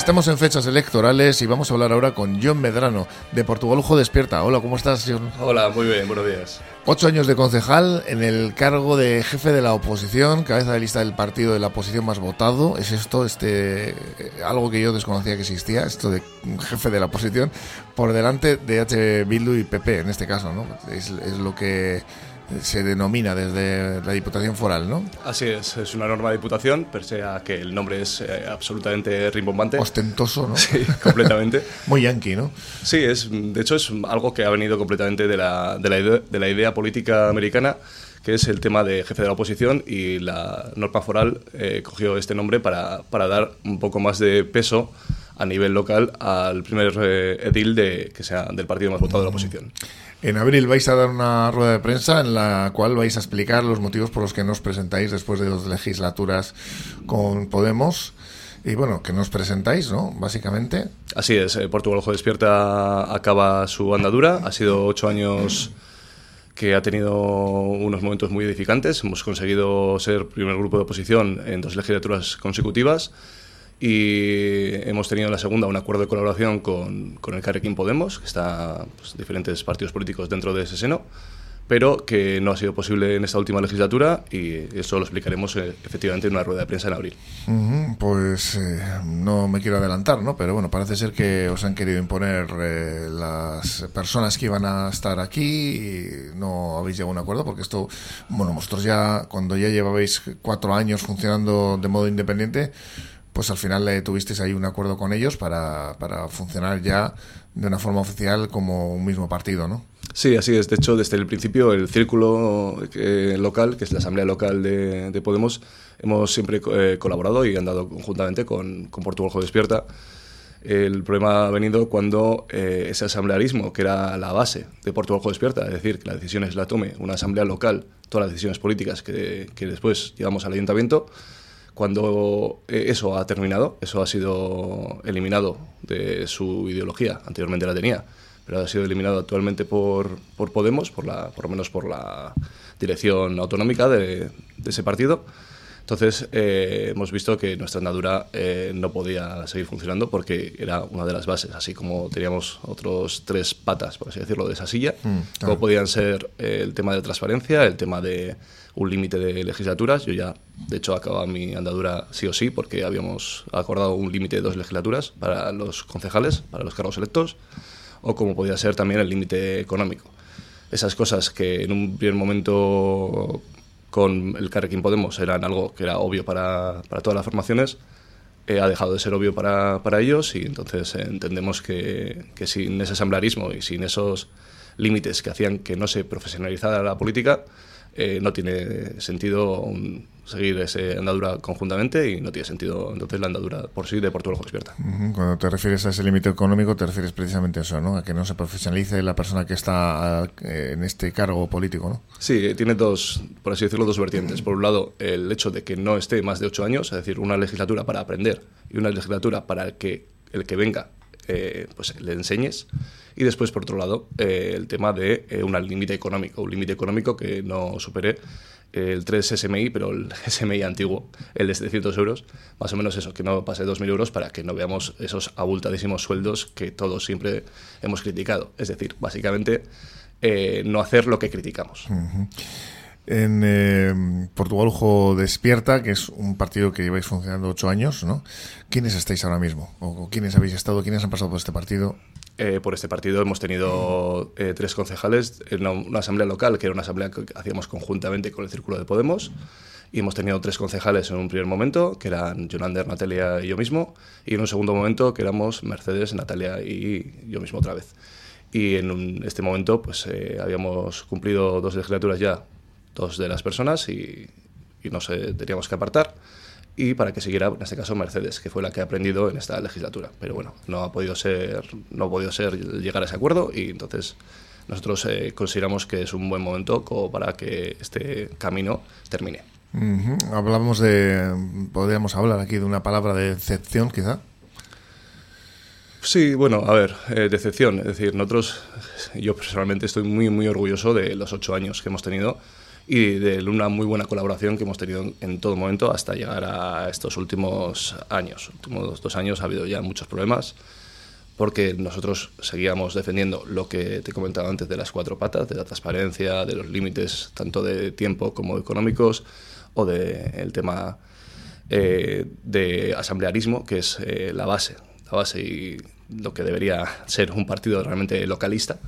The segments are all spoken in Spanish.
estamos en fechas electorales y vamos a hablar ahora con John Medrano, de Portugal Ojo Despierta. Hola, ¿cómo estás, John? Hola, muy bien, buenos días. Ocho años de concejal en el cargo de jefe de la oposición, cabeza de lista del partido de la oposición más votado. ¿Es esto este algo que yo desconocía que existía, esto de jefe de la oposición, por delante de H. Bildu y PP en este caso, ¿no? es lo que se denomina desde la Diputación Foral, ¿no? Así es, es una norma de Diputación, pero sea que el nombre es eh, absolutamente rimbombante. Ostentoso, ¿no? Sí, completamente. Muy yankee, ¿no? Sí, es, de hecho es algo que ha venido completamente de la, de la, idea, de la idea política americana que es el tema de jefe de la oposición y la norma foral eh, cogió este nombre para, para, dar un poco más de peso a nivel local al primer eh, edil de, que sea del partido más votado de la oposición. En abril vais a dar una rueda de prensa en la cual vais a explicar los motivos por los que nos presentáis después de dos legislaturas con Podemos. Y bueno, que nos presentáis, ¿no? Básicamente. Así es, eh, Portugal Ojo Despierta acaba su andadura. Ha sido ocho años que ha tenido unos momentos muy edificantes. Hemos conseguido ser primer grupo de oposición en dos legislaturas consecutivas y hemos tenido en la segunda un acuerdo de colaboración con, con el Carrequín Podemos, que está pues, diferentes partidos políticos dentro de ese seno, pero que no ha sido posible en esta última legislatura y eso lo explicaremos eh, efectivamente en una rueda de prensa en abril. pues eh, no me quiero adelantar, ¿no? pero bueno, parece ser que os han querido imponer eh, las personas que iban a estar aquí y no habéis llegado a un acuerdo, porque esto, bueno, vosotros ya, cuando ya llevabais cuatro años funcionando de modo independiente, pues al final le tuvisteis ahí un acuerdo con ellos para, para funcionar ya de una forma oficial como un mismo partido, ¿no? Sí, así es. De hecho, desde el principio, el círculo eh, local, que es la Asamblea Local de, Podemos, hemos siempre eh, colaborado y andado conjuntamente con, con Portugal Despierta. El problema ha venido cuando eh, ese asamblearismo, que era la base de Portugal Despierta, es decir, que las decisiones la tome una asamblea local, todas las decisiones políticas que, que después llevamos al ayuntamiento, cuando eh, eso ha terminado, eso ha sido eliminado de su ideología, anteriormente la tenía, pero ha sido eliminado actualmente por, por Podemos, por, la, por lo menos por la dirección autonómica de, ese partido. Entonces eh, hemos visto que nuestra andadura eh, no podía seguir funcionando porque era una de las bases, así como teníamos otros tres patas, por así decirlo, de esa silla, mm, como podían ser el tema de transparencia, el tema de un límite de legislaturas. Yo ya, de hecho, acababa mi andadura sí o sí, porque habíamos acordado un límite de dos legislaturas para los concejales, para los cargos electos, o como podía ser también el límite económico. Esas cosas que en un primer momento con el Carrequín Podemos eran algo que era obvio para, para todas las formaciones, eh, ha dejado de ser obvio para, para ellos y entonces entendemos que, que sin ese asamblearismo y sin esos límites que hacían que no se profesionalizara la política, eh, no tiene sentido seguir esa andadura conjuntamente y no tiene sentido entonces la andadura por sí de Portugal Despierta. Cuando te refieres a ese límite económico, te refieres precisamente a eso, ¿no? A que no se profesionalice la persona que está eh, en este cargo político, ¿no? Sí, tiene dos, por así decirlo, dos vertientes. Por un lado, el hecho de que no esté más de ocho años, es decir, una legislatura para aprender y una legislatura para que el que venga eh, pues le enseñes. Y después, por otro lado, eh, el tema de eh, un límite económico, un límite económico que no supere el 3 SMI, pero el SMI antiguo, el de 700 euros, más o menos eso, que no pase de 2.000 euros para que no veamos esos abultadísimos sueldos que todos siempre hemos criticado. Es decir, básicamente no hacer lo que criticamos en eh, Portugal Ojo Despierta, que es un partido que lleváis funcionando ocho años, ¿no? ¿Quiénes estáis ahora mismo? ¿O quiénes habéis estado? ¿Quiénes han pasado por este partido? Eh, por este partido hemos tenido eh, tres concejales en una, asamblea local, que era una asamblea que hacíamos conjuntamente con el Círculo de Podemos, y hemos tenido tres concejales en un primer momento, que eran Jonander, Natalia y yo mismo, y en un segundo momento que éramos Mercedes, Natalia y yo mismo otra vez. Y en este momento pues habíamos cumplido dos legislaturas ya dos de las personas y, y no sé, teníamos que apartar y para que siguiera, en este caso, Mercedes, que fue la que ha aprendido en esta legislatura. Pero bueno, no ha podido ser, no ha podido ser llegar a ese acuerdo y entonces nosotros eh, consideramos que es un buen momento como para que este camino termine. Hablamos de, podríamos hablar aquí de una palabra de decepción, quizá. Sí, bueno, a ver, eh, decepción. Es decir, nosotros, yo personalmente estoy muy, muy orgulloso de los ocho años que hemos tenido y de una muy buena colaboración que hemos tenido en todo momento hasta llegar a estos últimos años. últimos dos años ha habido ya muchos problemas porque nosotros seguíamos defendiendo lo que te he comentado antes de las cuatro patas, de la transparencia, de los límites tanto de tiempo como económicos o del tema eh, de asamblearismo, que es eh, la base, la base y lo que debería ser un partido realmente localista.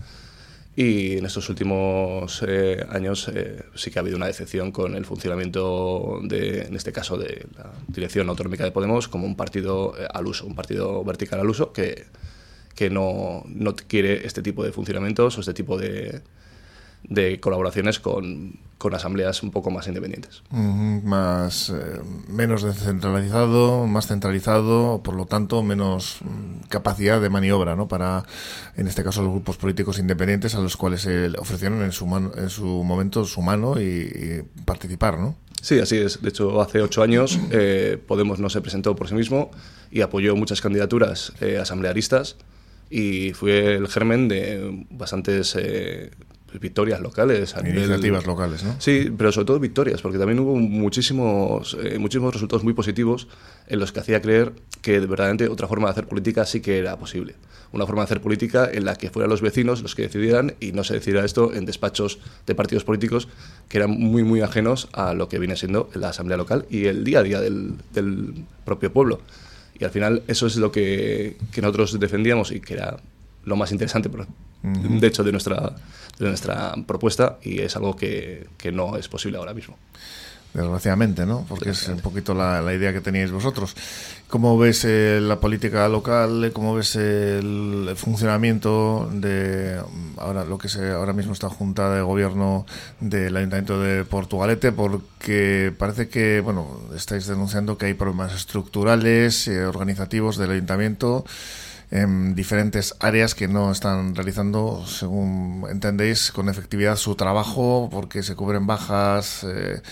Y en estos últimos eh, años sí que ha habido una decepción con el funcionamiento, de, en este caso, de la Dirección Autonómica de Podemos como un partido al uso, un partido vertical al uso que, que no, no quiere este tipo de funcionamientos o este tipo de, de colaboraciones con, con, asambleas un poco más independientes. más eh, menos descentralizado, más centralizado, por lo tanto menos mm, capacidad de maniobra, ¿no? Para, en este caso, los grupos políticos independientes a los cuales se ofrecieron en su, en su momento su mano y, participar, ¿no? Sí, así es. De hecho, hace ocho años eh, Podemos no se presentó por sí mismo y apoyó muchas candidaturas eh, asamblearistas y fue el germen de bastantes victorias locales. A Iniciativas locales, ¿no? Sí, pero sobre todo victorias, porque también hubo muchísimos, eh, muchísimos resultados muy positivos en los que hacía creer que verdaderamente otra forma de hacer política sí que era posible. Una forma de hacer política en la que fueran los vecinos los que decidieran y no se decidiera esto en despachos de partidos políticos que eran muy, muy ajenos a lo que viene siendo la asamblea local y el día a día del, del propio pueblo. Y al final eso es lo que, que nosotros defendíamos y que era lo más interesante, de hecho, de nuestra, de nuestra propuesta y es algo que, que no es posible ahora mismo. Desgraciadamente, ¿no? Porque es un poquito la, la, idea que teníais vosotros. ¿Cómo ves eh, la política local? ¿Cómo ves el, funcionamiento de ahora lo que se ahora mismo está junta de gobierno del Ayuntamiento de Portugalete? Porque parece que, bueno, estáis denunciando que hay problemas estructurales, eh, organizativos del Ayuntamiento en diferentes áreas que no están realizando, según entendéis, con efectividad su trabajo, porque se cubren bajas, eh,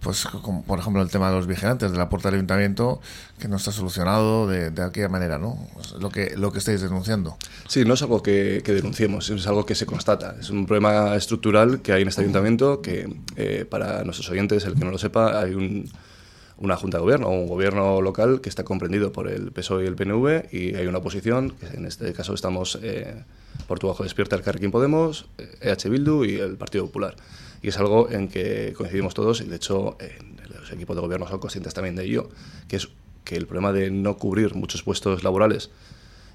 pues por ejemplo el tema de los vigilantes de la puerta del ayuntamiento, que no está solucionado de, de aquella manera, ¿no? Lo que, lo que estáis denunciando. Sí, no es algo que, que, denunciemos, es algo que se constata. Es un problema estructural que hay en este ayuntamiento, que eh, para nuestros oyentes, el que no lo sepa, hay un una junta de gobierno o un gobierno local que está comprendido por el PSOE y el PNV y hay una oposición, que en este caso estamos eh, por tu bajo despierta el Carrequín Podemos, EH Bildu y el Partido Popular. Y es algo en que coincidimos todos y de hecho los equipos de gobierno son conscientes también de ello, que es que el problema de no cubrir muchos puestos laborales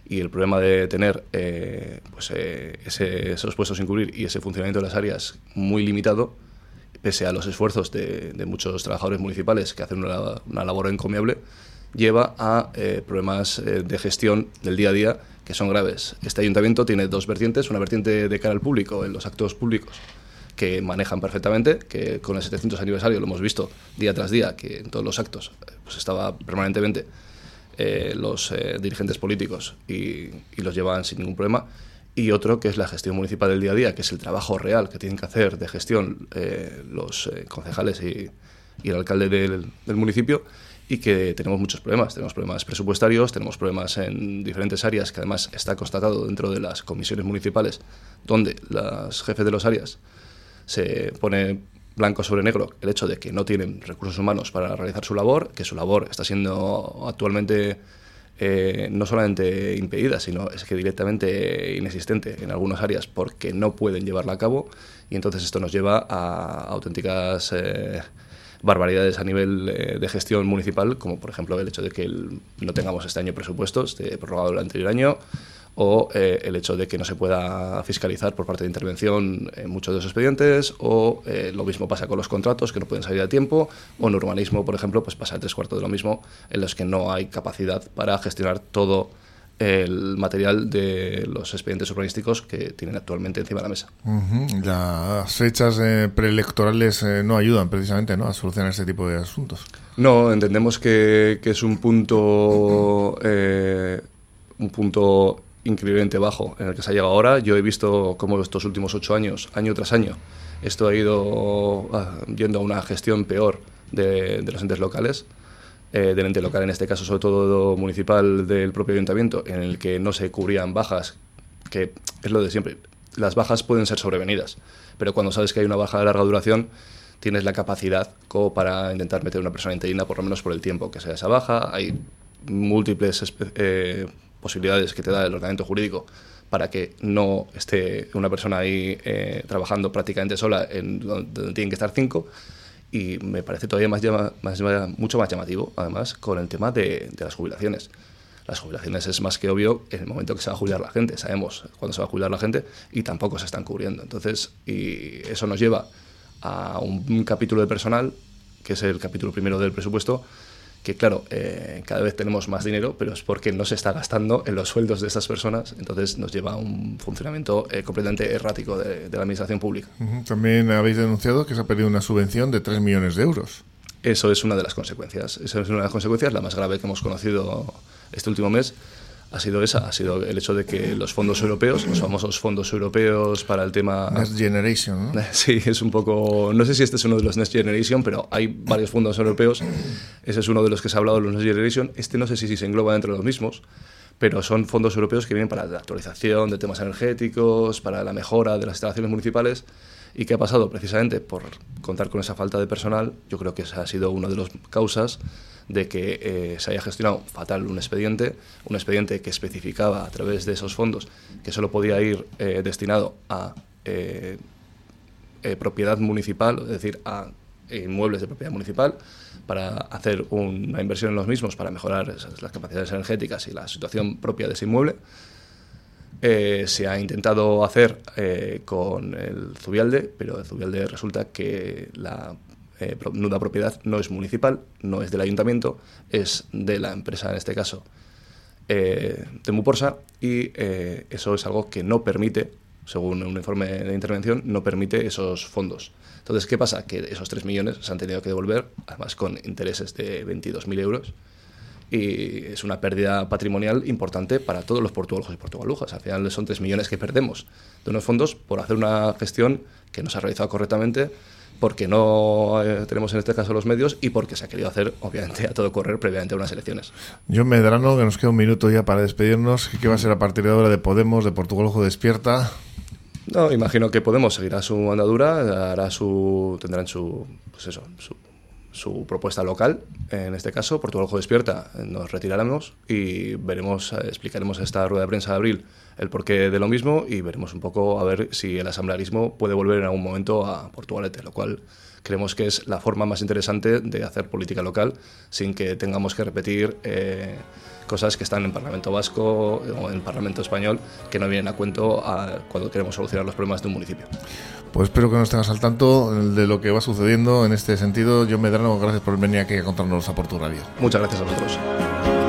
y el problema de tener eh, pues, eh, esos puestos sin cubrir y ese funcionamiento de las áreas muy limitado, pese a los esfuerzos de, muchos trabajadores municipales que hacen una, labor encomiable, lleva a eh, problemas eh, de gestión del día a día que son graves. Este ayuntamiento tiene dos vertientes, una vertiente de cara al público, en los actos públicos, que manejan perfectamente, que con el 700 aniversario lo hemos visto día tras día, que en todos los actos eh, pues estaba permanentemente los dirigentes políticos y, y los llevaban sin ningún problema y otro que es la gestión municipal del día a día, que es el trabajo real que tienen que hacer de gestión eh, los eh, concejales y, el alcalde del, del, municipio y que tenemos muchos problemas. Tenemos problemas presupuestarios, tenemos problemas en diferentes áreas que además está constatado dentro de las comisiones municipales, donde los jefes de las áreas se pone blanco sobre negro el hecho de que no tienen recursos humanos para realizar su labor, que su labor está siendo actualmente eh, no solamente impedida, sino es que directamente inexistente en algunas áreas porque no pueden llevarla a cabo y entonces esto nos lleva a auténticas eh, barbaridades a nivel eh, de gestión municipal, como por ejemplo el hecho de que no tengamos este año presupuestos, de prorrogado el anterior año, o eh, el hecho de que no se pueda fiscalizar por parte de intervención en muchos de los expedientes, o eh, lo mismo pasa con los contratos que no pueden salir a tiempo, o en urbanismo, por ejemplo, pues pasa tres cuartos de lo mismo, en los que no hay capacidad para gestionar todo el material de los expedientes urbanísticos que tienen actualmente encima de la mesa. Las fechas eh, preelectorales no ayudan precisamente ¿no? a solucionar este tipo de asuntos. No, entendemos que, que es un punto, un punto increíblemente bajo en el que se ha llegado ahora. Yo he visto cómo estos últimos ocho años, año tras año, esto ha ido ah, yendo a una gestión peor de, los entes locales, eh, del ente local en este caso, sobre todo municipal del propio ayuntamiento, en el que no se cubrían bajas, que es lo de siempre. Las bajas pueden ser sobrevenidas, pero cuando sabes que hay una baja de larga duración, tienes la capacidad como para intentar meter una persona interina por lo menos por el tiempo que sea esa baja. Hay múltiples eh, posibilidades que te da el ordenamiento jurídico para que no esté una persona ahí eh, trabajando prácticamente sola en donde tienen que estar cinco. Y me parece todavía más, más, mucho más llamativo, además, con el tema de, de, las jubilaciones. Las jubilaciones es más que obvio en el momento que se va a jubilar la gente. Sabemos cuándo se va a jubilar la gente y tampoco se están cubriendo. Entonces, y eso nos lleva a un capítulo de personal, que es el capítulo primero del presupuesto, que claro, eh, cada vez tenemos más dinero, pero es porque no se está gastando en los sueldos de estas personas, entonces nos lleva a un funcionamiento eh, completamente errático de, la administración pública. También habéis denunciado que se ha perdido una subvención de 3 millones de euros. Eso es una de las consecuencias, esa es una de las consecuencias, la más grave que hemos conocido este último mes, ha sido esa, ha sido el hecho de que los fondos europeos, los famosos fondos europeos para el tema... Next Generation, ¿no? Sí, es un poco... No sé si este es uno de los Next Generation, pero hay varios fondos europeos. Ese es uno de los que se ha hablado de los Next Generation. Este no sé si, se engloba dentro de los mismos, pero son fondos europeos que vienen para la actualización de temas energéticos, para la mejora de las instalaciones municipales. ¿Y qué ha pasado? Precisamente por contar con esa falta de personal, yo creo que esa ha sido una de las causas de que eh, se haya gestionado fatal un expediente, un expediente que especificaba a través de esos fondos que solo podía ir eh, destinado a eh, propiedad municipal, es decir, a inmuebles de propiedad municipal, para hacer una inversión en los mismos, para mejorar las capacidades energéticas y la situación propia de ese inmueble. se ha intentado hacer con el Zubialde, pero el Zubialde resulta que la eh, nuda propiedad no es municipal, no es del ayuntamiento, es de la empresa, en este caso, eh, de Muporsa, y eh, eso es algo que no permite, según un informe de intervención, no permite esos fondos. Entonces, ¿qué pasa? Que esos 3 millones se han tenido que devolver, además con intereses de 22.000 euros, y es una pérdida patrimonial importante para todos los portugalujos y portugalujas. Al final son 3 millones que perdemos de unos fondos por hacer una gestión que no se ha realizado correctamente, porque no eh, tenemos en este caso los medios y porque se ha querido hacer, obviamente, a todo correr previamente a unas elecciones. John Medrano, que nos queda un minuto ya para despedirnos, ¿qué va a ser a partir de ahora de Podemos, de Portugal Ojo Despierta? No, imagino que Podemos seguirá su andadura, hará su, tendrán su, pues eso, su, su propuesta local, en este caso, Portugal Ojo Despierta, nos retiraremos y veremos, eh, explicaremos esta rueda de prensa de abril el porqué de lo mismo y veremos un poco a ver si el asamblearismo puede volver en algún momento a Portugalete, lo cual creemos que es la forma más interesante de hacer política local sin que tengamos que repetir eh, cosas que están en el Parlamento Vasco o en el Parlamento Español que no vienen a cuento cuando queremos solucionar los problemas de un municipio. Pues espero que nos tengas al tanto de lo que va sucediendo en este sentido. Yo Medrano, gracias por venir aquí a contarnos a Portugal Radio. Muchas gracias a vosotros.